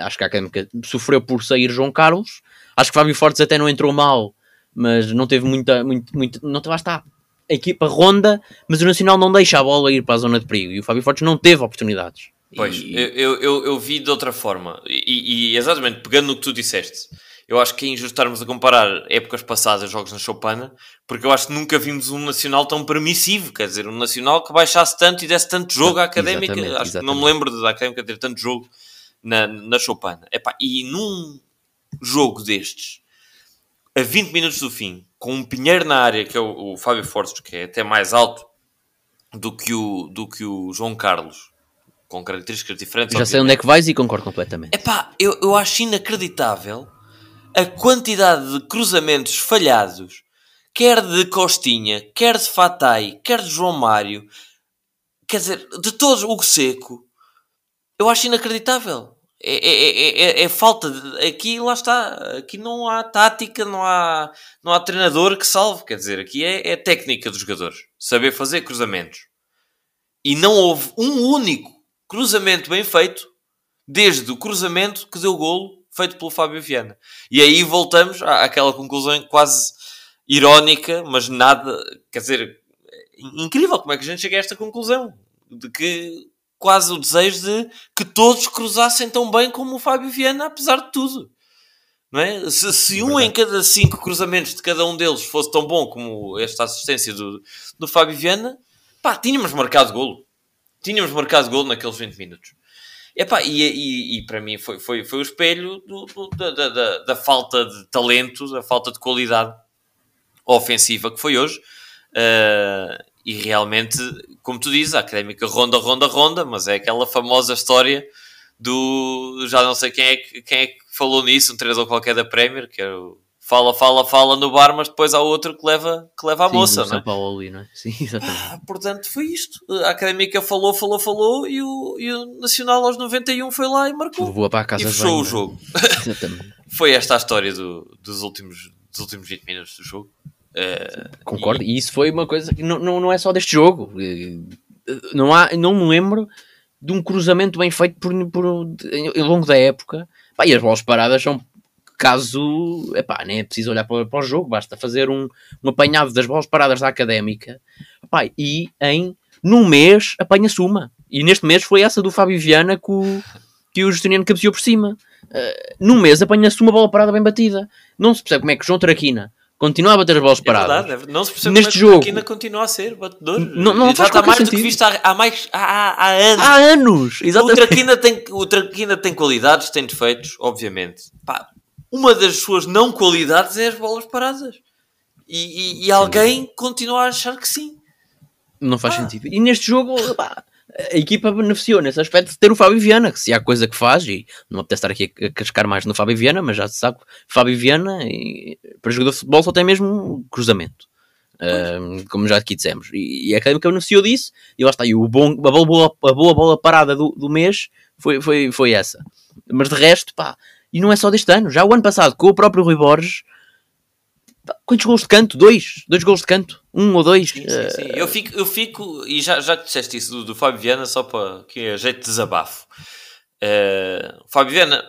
acho que a Académica sofreu por sair João Carlos. Acho que Fábio Fortes até não entrou mal, mas não teve muita. Muito, muito, não, lá está. A equipa ronda, mas o Nacional não deixa a bola ir para a zona de perigo e o Fábio Fortes não teve oportunidades. Pois, e... eu, eu, eu, vi de outra forma, e, e, exatamente pegando no que tu disseste, eu acho que é injusto estarmos a comparar épocas passadas, jogos na Chopana, porque eu acho que nunca vimos um Nacional tão permissivo, quer dizer, um Nacional que baixasse tanto e desse tanto jogo à Académica. Exatamente, acho exatamente. que não me lembro da Académica ter tanto jogo na, na Chopana. Epá, e num jogo destes, a 20 minutos do fim, com um Pinheiro na área, que é o, o Fábio Fortes, que é até mais alto do que o, do que o João Carlos, com características diferentes. Já obviamente. sei onde é que vais e concordo completamente. Epá, eu, eu acho inacreditável a quantidade de cruzamentos falhados, quer de Costinha, quer de Fatai, quer de João Mário, quer dizer, de todos, o Seco, eu acho inacreditável. É, é, é, é, falta de. Aqui lá está. Aqui não há tática, não há, não há treinador que salve. Quer dizer, aqui é, é técnica dos jogadores. Saber fazer cruzamentos. E não houve um único cruzamento bem feito desde o cruzamento que deu o golo feito pelo Fábio Viana. E aí voltamos à, àquela conclusão quase irónica, mas nada. Quer dizer, incrível como é que a gente chega a esta conclusão. De que quase o desejo de que todos cruzassem tão bem como o Fábio Viana, apesar de tudo. Não é? Se, se um em cada cinco cruzamentos de cada um deles fosse tão bom como esta assistência do, do Fábio Viana, pá, tínhamos marcado golo. Tínhamos marcado golo naqueles 20 minutos. Epá, e, e, e para mim foi, foi, foi o espelho do, do, da, da, da, falta de talento, da falta de qualidade ofensiva que foi hoje. Uh, e realmente, como tu dizes, a académica ronda, ronda, ronda, mas é aquela famosa história do. Já não sei quem é que, quem é que falou nisso, um treinador qualquer da Premier, que é o. Fala, fala, fala no bar, mas depois há outro que leva, que leva a Sim, moça, não é? Paulo ali, não é? Sim, exatamente. Ah, portanto, foi isto. A Académica falou, falou, falou e o, e o Nacional aos 91 foi lá e marcou. Voa para a casa e fechou bem, o é? jogo. Exatamente. foi esta a história do, dos, últimos, dos últimos 20 minutos do jogo. Uh, Concordo, e... e... isso foi uma coisa que não, não, não é só deste jogo. Eh, não, há, não me lembro de um cruzamento bem feito por, por, ao longo da época. Pá, e as bolas paradas são caso, epá, nem é preciso olhar para, para o jogo, basta fazer um, um apanhado das bolas paradas da académica epá, e em num mês apanha-se uma. E neste mês foi essa do Fábio Viana que o, que o Justiniano cabeceou por cima. Uh, num mês apanha-se uma bola parada bem batida. Não se percebe como é que João Traquina continua a bater as bolas É paradas. verdade, é- não se percebe Neste é que jogo- o Aquina continua a ser batedor. Não- não Já está mais do que sentido. visto há, há mais há, há- anos. Há anos! O Exatamente. Traquina, tem, o Traquina tem qualidades, tem defeitos, obviamente. Pá, uma das suas não qualidades é as bolas paradas. E, e- e alguém continua a achar que sim. Não faz Ah. sentido. E neste jogo, pá, a equipa beneficiou nesse aspecto de ter o Fábio Viana, que se há coisa que faz, e não apetece estar aqui a cascar mais no Fábio Viana, mas já se sabe Fábio Viana, e, para jogador de futebol, só tem mesmo cruzamento. Como já aqui dissemos. E, e a Académica beneficiou disso, e lá está. E o bom, a, boa, a boa bola parada do, do mês foi, foi, foi essa. Mas de resto, pá, e não é só deste ano. Já o ano passado, com o próprio Rui Borges, quantos gols de canto? Dois? Dois gols de canto? Um ou dois? Sim, sim, sim. Eu, fico, eu fico, e já, já disseste isso do, do Fábio Viana, só para que é jeito de desabafo. Eh, o Fábio Viana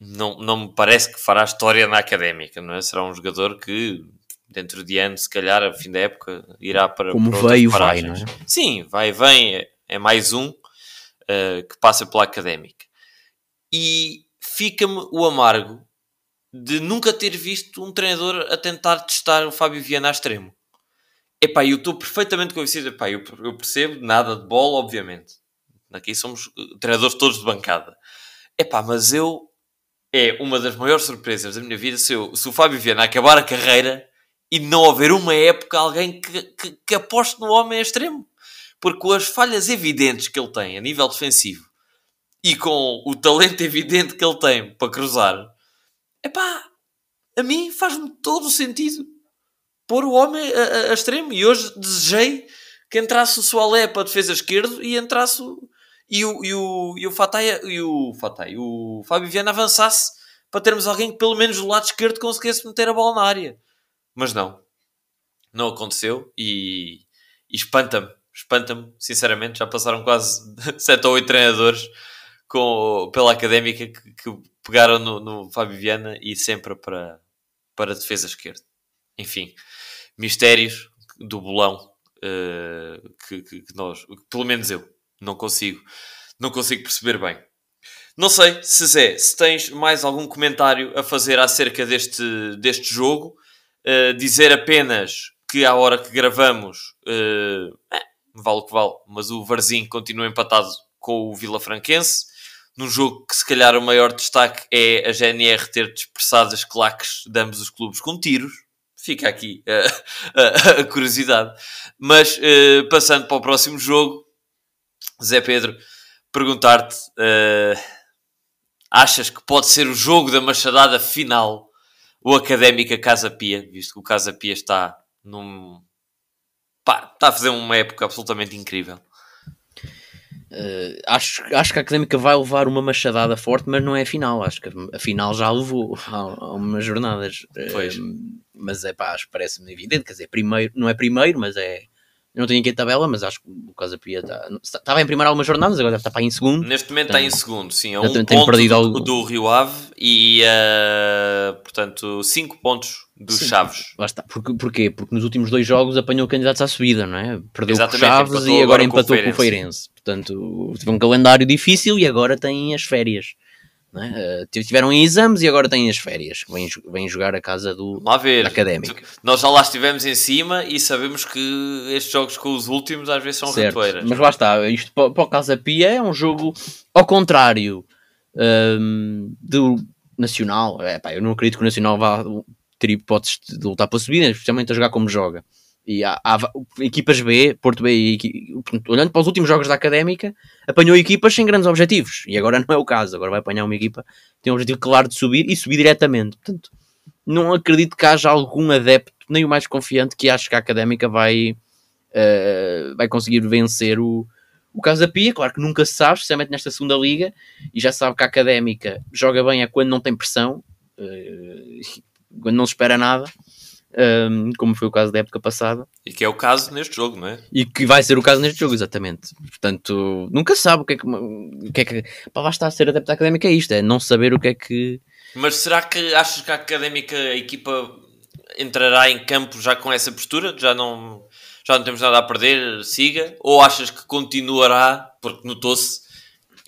não, não me parece que fará história na académica, não é? Será um jogador que dentro de anos, se calhar, a fim da época, irá para. Como para veio, vai, não é? Sim, vai e vem, é, é mais um eh, que passa pela académica. E fica-me o amargo de nunca ter visto um treinador a tentar testar o Fábio Viana a extremo. Epá, eu estou perfeitamente convencido. Epá, eu, eu percebo nada de bola, obviamente. Aqui somos eh, treinadores todos de bancada. Epá, mas eu... É uma das maiores surpresas da minha vida se, eu, se o Fábio Viana acabar a carreira e não houver uma época alguém que, que, que aposte no homem a extremo. Porque com as falhas evidentes que ele tem a nível defensivo e com o talento evidente que ele tem para cruzar, epá, a mim faz-me todo o sentido pôr o homem a, a- a extremo. E hoje desejei que entrasse o Soalé para a defesa esquerdo e entrasse o, e o, e o, e o e o Fatai, o Fábio Viana avançasse para termos alguém que pelo menos do lado esquerdo conseguisse meter a bola na área. Mas não. Não aconteceu e, e espanta-me. Espanta-me, sinceramente. Já passaram quase 7 ou 8 treinadores com, pela académica que, que pegaram no, no Fábio Viana e sempre para, para a defesa esquerda. Enfim, mistérios do bolão eh, que, que- que nós, pelo menos eu, não consigo, não consigo perceber bem. Não sei, se Zé, se tens mais algum comentário a fazer acerca deste, deste jogo, eh, dizer apenas que à hora que gravamos, eh, é, vale o que vale, mas o Varzim continua empatado com o Vila Franquense, num jogo que se calhar o maior destaque é a GNR ter dispersado as claques de ambos os clubes com tiros. Fica aqui a, a curiosidade. Mas eh, passando para o próximo jogo, Zé Pedro, perguntar-te: eh, achas que pode ser o jogo da machadada final o Académica Casa Pia, visto que o Casa Pia está num. Pá, está a fazer uma época absolutamente incrível. Uh, acho, acho que a Académica vai levar uma machadada forte, mas não é a final. Acho que a final já levou há, há umas jornadas. Uh, mas é pá, acho que parece-me evidente. Quer dizer, primeiro, não é primeiro, mas é. Eu não tenho aqui a tabela, mas acho que o Casa Pia está. Estava em primeiro algumas jornadas, agora deve estar para aí em segundo. Neste momento está em segundo, sim, é um ponto perdido do, algo. do Rio Ave e, eh, portanto, 5 pontos dos Sim. Chaves. Lá está. Porque, porquê? Porque nos últimos dois jogos apanhou candidatos à subida, não é? Perdeu com o Chaves e agora empatou com o Feirense. Portanto, teve um calendário difícil e agora tem as férias. Não é? Uh, tiveram em exames e agora têm as férias. Vêm, vêm jogar a casa do lá ver. da Académica. Nós já lá estivemos em cima e sabemos que estes jogos com os últimos às vezes são Certo. ratoeiras. Mas lá está, isto para, para o Casa Pia é um jogo ao contrário hum, do Nacional. É, pá, eu não acredito que o Nacional vá ter hipóteses de lutar para a subida, especialmente a jogar como joga. E há, há equipas B, Porto B, e olhando para os últimos jogos da Académica, apanhou equipas sem grandes objetivos. E agora não é o caso. Agora vai apanhar uma equipa que tem um objetivo claro de subir e subir diretamente. Portanto, não acredito que haja algum adepto, nem o mais confiante, que ache que a Académica vai, eh, vai conseguir vencer o, o Casa Pia. Claro que nunca se sabe, especialmente nesta segunda liga, e já sabe que a Académica joga bem é quando não tem pressão, eh, quando não se espera nada, ehm, como foi o caso da época passada, E que é o caso neste jogo, não é? e que vai ser o caso neste jogo, exatamente. Portanto, nunca sabe o que é que. O que, é que pá, lá está a ser adepto da Académica é isto, é não saber o que é que. Mas será que achas que a académica, a equipa, entrará em campo já com essa postura? Já não, já não temos nada a perder, siga? Ou achas que continuará, porque notou-se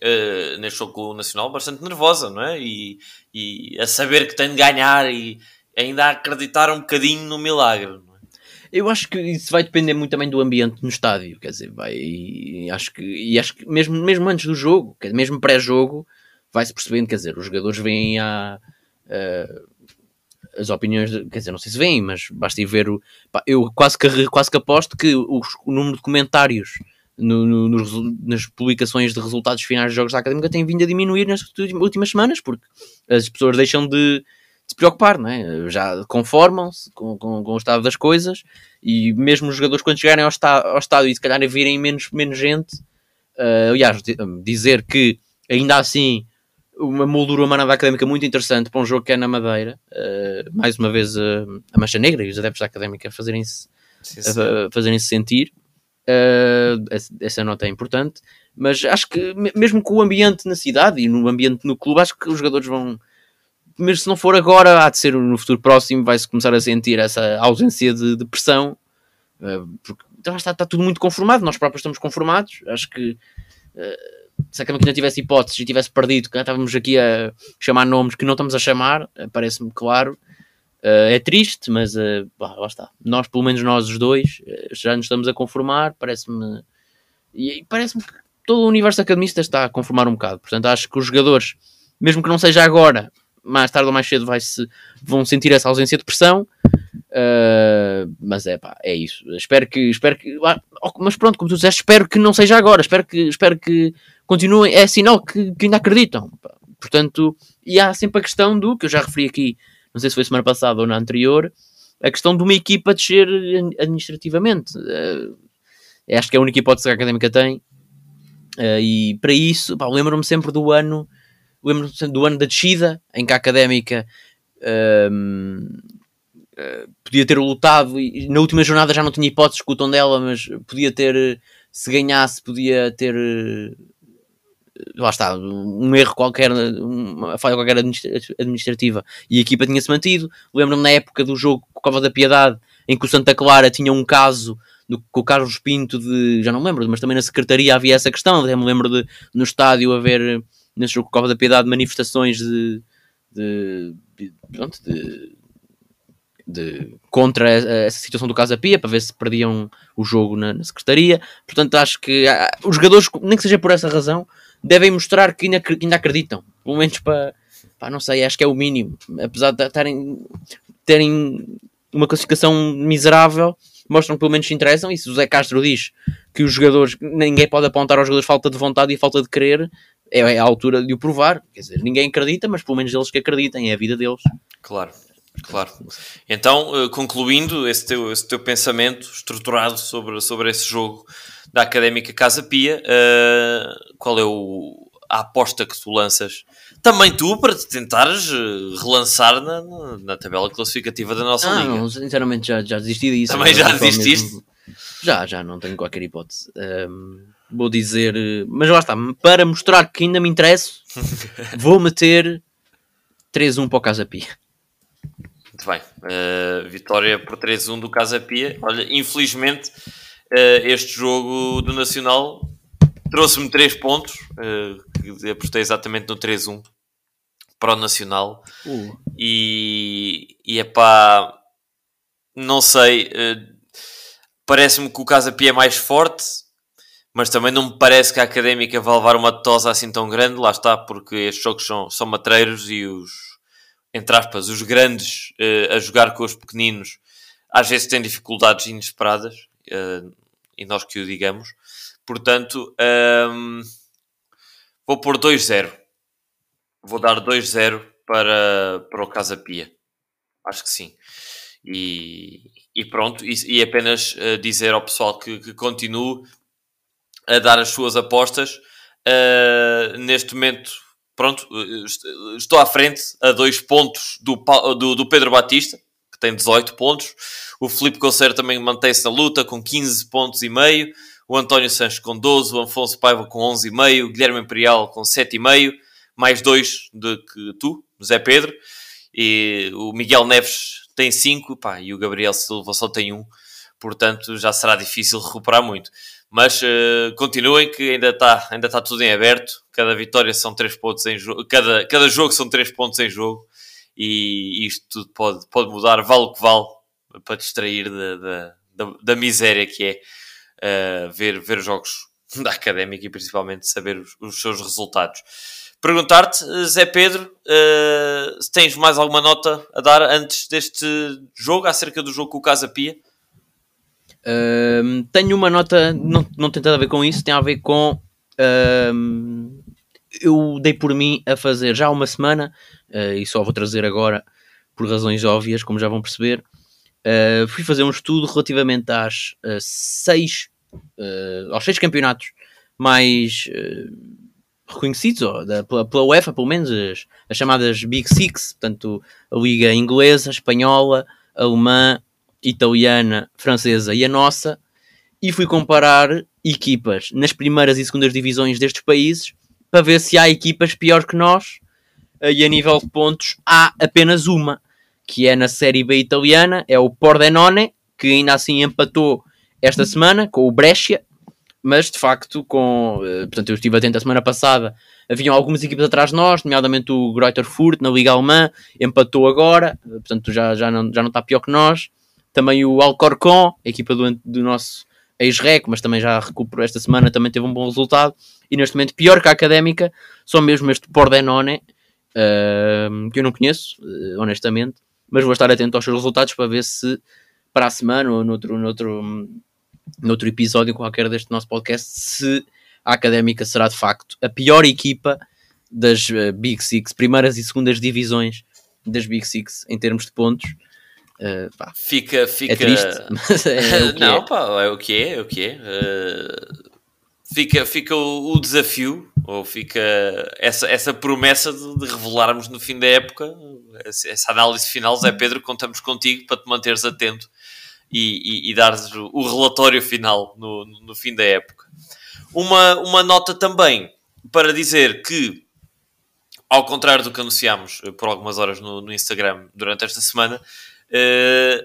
uh, neste jogo com o Nacional, bastante nervosa, não é? E, e a saber que tem de ganhar e ainda a acreditar um bocadinho no milagre. É? Eu acho que isso vai depender muito também do ambiente no estádio, quer dizer, vai, acho que, e acho que mesmo, mesmo antes do jogo, mesmo pré-jogo, vai-se percebendo, quer dizer, os jogadores vêm a. As opiniões, quer dizer, não sei se vêm, mas basta ir ver o. Eu quase que, quase que aposto que o, o número de comentários no, no, no, nas publicações de resultados finais de jogos da Académica tem vindo a diminuir nas últimas semanas, porque as pessoas deixam de, de se preocupar, não é? já conformam-se com, com, com, o estado das coisas e mesmo os jogadores quando chegarem ao, está, ao estádio e se calhar virem menos, menos gente, uh, aliás, dizer que ainda assim uma moldura humana da Académica muito interessante para um jogo que é na Madeira, uh, mais uma vez uh, a Mancha Negra e os adeptos da Académica fazerem-se fazerem -se sentir Uh, essa nota é importante, mas acho que mesmo com o ambiente na cidade e no ambiente no clube, acho que os jogadores vão, mesmo se não for agora, há de ser no futuro próximo, vai-se começar a sentir essa ausência de, de pressão, uh, porque então, está, está, tudo muito conformado, nós próprios estamos conformados. Acho que uh, se a não tivesse hipóteses e tivesse perdido, estávamos aqui a chamar nomes que não estamos a chamar, parece-me claro. Uh, é triste, mas uh, lá está. Nós, pelo menos nós os dois, uh, já nos estamos a conformar. Parece-me. E parece-me que todo o universo academista está a conformar um bocado. Portanto, acho que os jogadores, mesmo que não seja agora, mais tarde ou mais cedo vai -se, vão sentir essa ausência de pressão. mas é pá, é isso. Espero que. Espero que mas pronto, como tu disseste, espero que não seja agora. Espero que, espero que continuem. É sinal que, que ainda acreditam. Portanto, e há sempre a questão do que eu já referi aqui não sei se foi semana passada ou na anterior, a questão de uma equipa descer administrativamente. Uh, acho que é a única hipótese que a académica tem. Uh, e para isso, lembro-me sempre do ano, lembro-me sempre do ano da descida, em que a académica uh, podia ter lutado e na última jornada já não tinha hipóteses com o tom dela, mas podia ter, se ganhasse, podia ter lá está, um erro qualquer, uma falha qualquer administrativa e a equipa tinha-se mantido. Lembro-me na época do jogo com Cova da Piedade, em que o Santa Clara tinha um caso do, com o Carlos Pinto de, já não me lembro, mas também na Secretaria havia essa questão, até me lembro de no estádio haver, nesse jogo com Cova da Piedade, manifestações de, de, pronto, de de, contra essa situação do Casa Pia para ver se perdiam o jogo na, na Secretaria. Portanto, acho que ah, os jogadores, nem que seja por essa razão, devem mostrar que ainda, que ainda acreditam. Pelo menos para, para, não sei, acho que é o mínimo. Apesar de terem, terem uma classificação miserável, mostram que pelo menos se interessam. E se o Zé Castro diz que os jogadores, ninguém pode apontar aos jogadores falta de vontade e falta de querer, é, é a altura de o provar. Quer dizer, ninguém acredita, mas pelo menos eles que acreditem, é a vida deles. Claro. Claro. Então, eh, concluindo esse teu, esse teu pensamento estruturado sobre, sobre esse jogo da Académica Casa Pia, uh, qual é o, a aposta que tu lanças? Também tu, para te tentares eh, relançar na, na tabela classificativa da nossa ah, liga. Não, sinceramente já, já desisti disso. Também já desististe? Mesmo... Já, já, não tenho qualquer hipótese. Um, ehm, vou dizer, mas lá está, para mostrar que ainda me interesso, vou meter 3-1 para o Casa Pia. Muito bem. Uh, vitória por 3-1 do Casa Pia. Olha, infelizmente, uh, este jogo do Nacional trouxe-me 3 pontos. Uh, apostei exatamente no 3-1 para o Nacional. Uh. E, e é pá, não sei. Parece-me que o Casa Pia é mais forte, mas também não me parece que a Académica vai levar uma tosa assim tão grande. Lá está, porque estes jogos são, são matreiros e os entre aspas, os grandes uh, a jogar com os pequeninos, às vezes têm dificuldades inesperadas, uh, e nós que o digamos. Portanto, um, ehm, vou pôr 2-0. Vou dar 2-0 para, para o Casa Pia. Acho que sim. E, e pronto, e, e apenas uh, dizer ao pessoal que, que continue a dar as suas apostas. Uh, neste momento pronto, estou à frente a dois pontos do, do, do Pedro Batista, que tem 18 pontos. O Felipe Conceiro também mantém-se na luta com 15 pontos e meio. O António Sanches com 12, o Afonso Paiva com 11,5, o Guilherme Imperial com 7,5, mais dois de que tu, Zé Pedro, e o Miguel Neves tem 5, e o Gabriel Silva só tem 1, um, portanto já será difícil recuperar muito. Mas uh, continuem que ainda está ainda tá tudo em aberto, cada vitória são 3 pontos em jogo, cada, cada jogo são 3 pontos em jogo, e isto tudo pode, pode mudar, vale o que vale, para distrair da, da, da, da miséria que é uh, ver, ver jogos da académica e principalmente saber os, os seus resultados. Perguntar-te, Zé Pedro, uh, se tens mais alguma nota a dar antes deste jogo, acerca do jogo com o Casa Pia? Tenho uma nota, não, não tem nada a ver com isso, tem a ver com. Eu dei por mim a fazer já há uma semana, uh, e só vou trazer agora por razões óbvias, como já vão perceber. Uh, fui fazer um estudo relativamente às uh, seis, aos seis campeonatos mais reconhecidos, ou da, pela, pela, UEFA, pelo menos, as, as, chamadas Big Six, portanto, a Liga Inglesa, Espanhola, Alemã, Italiana, Francesa e a nossa, e fui comparar equipas nas primeiras e segundas divisões destes países para ver se há equipas pior que nós e a nível de pontos há apenas uma, que é na Série B italiana, é o Pordenone, que ainda assim empatou esta semana com o Brescia, mas de facto, com, eh, portanto, eu estive atento a semana passada, haviam algumas equipas atrás de nós, nomeadamente o Greuther Furt na Liga Alemã, empatou agora, portanto já, já, não, já não está pior que nós. Também o Alcorcon, equipa do, do nosso ex-rec, mas também já recuperou esta semana, também teve um bom resultado. E neste momento, pior que a Académica, só mesmo este Pordenone, uh, que eu não conheço, uh, honestamente, mas vou estar atento aos seus resultados para ver se para a semana ou noutro, noutro, noutro episódio qualquer deste nosso podcast, se a Académica será de facto a pior equipa das uh, Big Six, primeiras e segundas divisões das Big Six em termos de pontos. Uh, pá, fica, fica... É triste, mas é o que Não, é. pá, é o que é, é o que é. Uh, fica, fica o, o, desafio, ou fica essa, essa promessa de, de, revelarmos no fim da época, essa análise final, Zé Pedro, contamos contigo para te manteres atento e, e, e dares o, o, relatório final no, no fim da época. Uma, uma nota também para dizer que, ao contrário do que anunciámos por algumas horas no, no Instagram durante esta semana, Uh,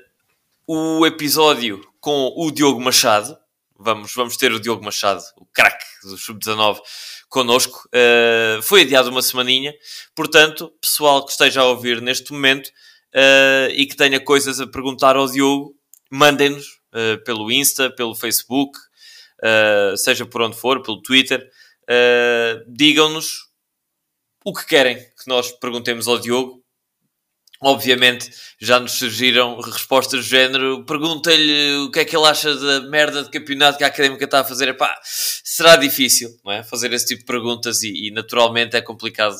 o episódio com o Diogo Machado, vamos, vamos ter o Diogo Machado, o craque do Sub-19, connosco, uh, foi adiado uma semaninha, portanto, pessoal que esteja a ouvir neste momento uh, e que tenha coisas a perguntar ao Diogo, mandem-nos pelo Insta, pelo Facebook, seja por onde for, pelo Twitter, digam-nos o que querem que nós perguntemos ao Diogo, Obviamente já nos surgiram respostas do género. Pergunta-lhe o que é que ele acha da merda de campeonato que a académica está a fazer. Epá, será difícil não é? fazer esse tipo de perguntas e, e naturalmente é complicado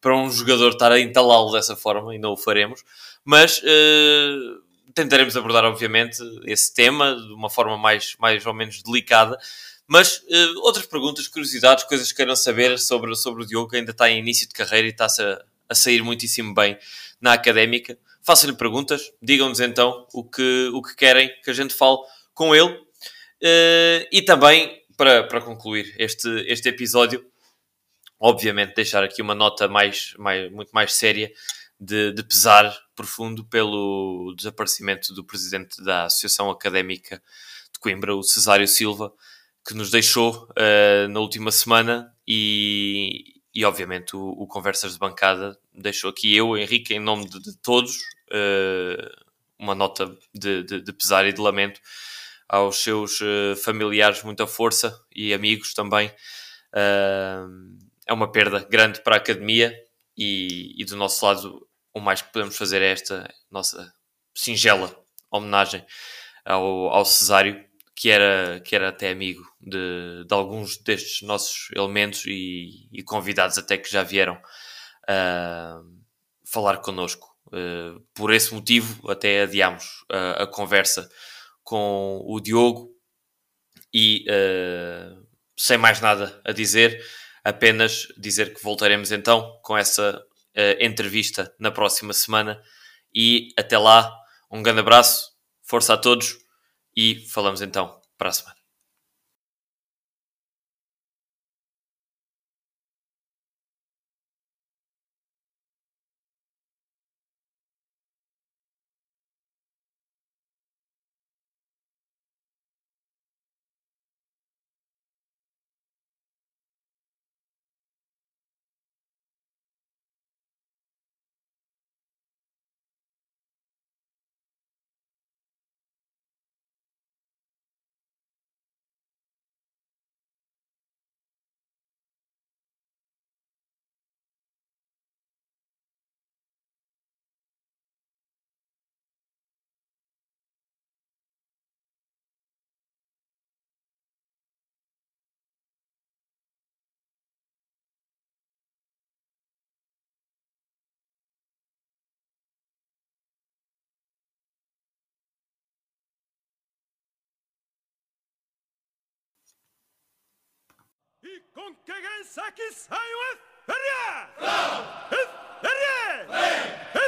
para um jogador estar a entalá-lo dessa forma e não o faremos. Mas uh, tentaremos abordar, obviamente, esse tema de uma forma mais, mais ou menos delicada. Mas uh, outras perguntas, curiosidades, coisas que queiram saber sobre, sobre o Diogo, que ainda está em início de carreira e está-se a, a sair muitíssimo bem na académica. Façam-lhe perguntas, digam-nos então o que, o que querem que a gente fale com ele. Uh, e também, para, para concluir este, este episódio, obviamente deixar aqui uma nota mais, mais, muito mais séria de, de pesar profundo pelo desaparecimento do presidente da Associação Académica de Coimbra, o Cesário Silva, que nos deixou uh, na última semana e, e obviamente o, o, Conversas de Bancada deixou aqui eu, Henrique, em nome de, de todos, uh, uma nota de, de, de, pesar e de lamento aos seus uh, familiares, muita força e amigos também. Uh, é uma perda grande para a academia e, e, do nosso lado o mais que podemos fazer é esta nossa singela homenagem ao, ao Cesário que era, que era até amigo de, de alguns destes nossos elementos e, e, convidados até que já vieram uh, falar connosco. Uh, por esse motivo, até adiámos a, a conversa com o Diogo e uh, sem mais nada a dizer, apenas dizer que voltaremos então com essa uh, entrevista na próxima semana e até lá, um grande abraço, força a todos e falamos então para a semana. 이공격은 사키 사이와 페리아! 페리아! 페리아!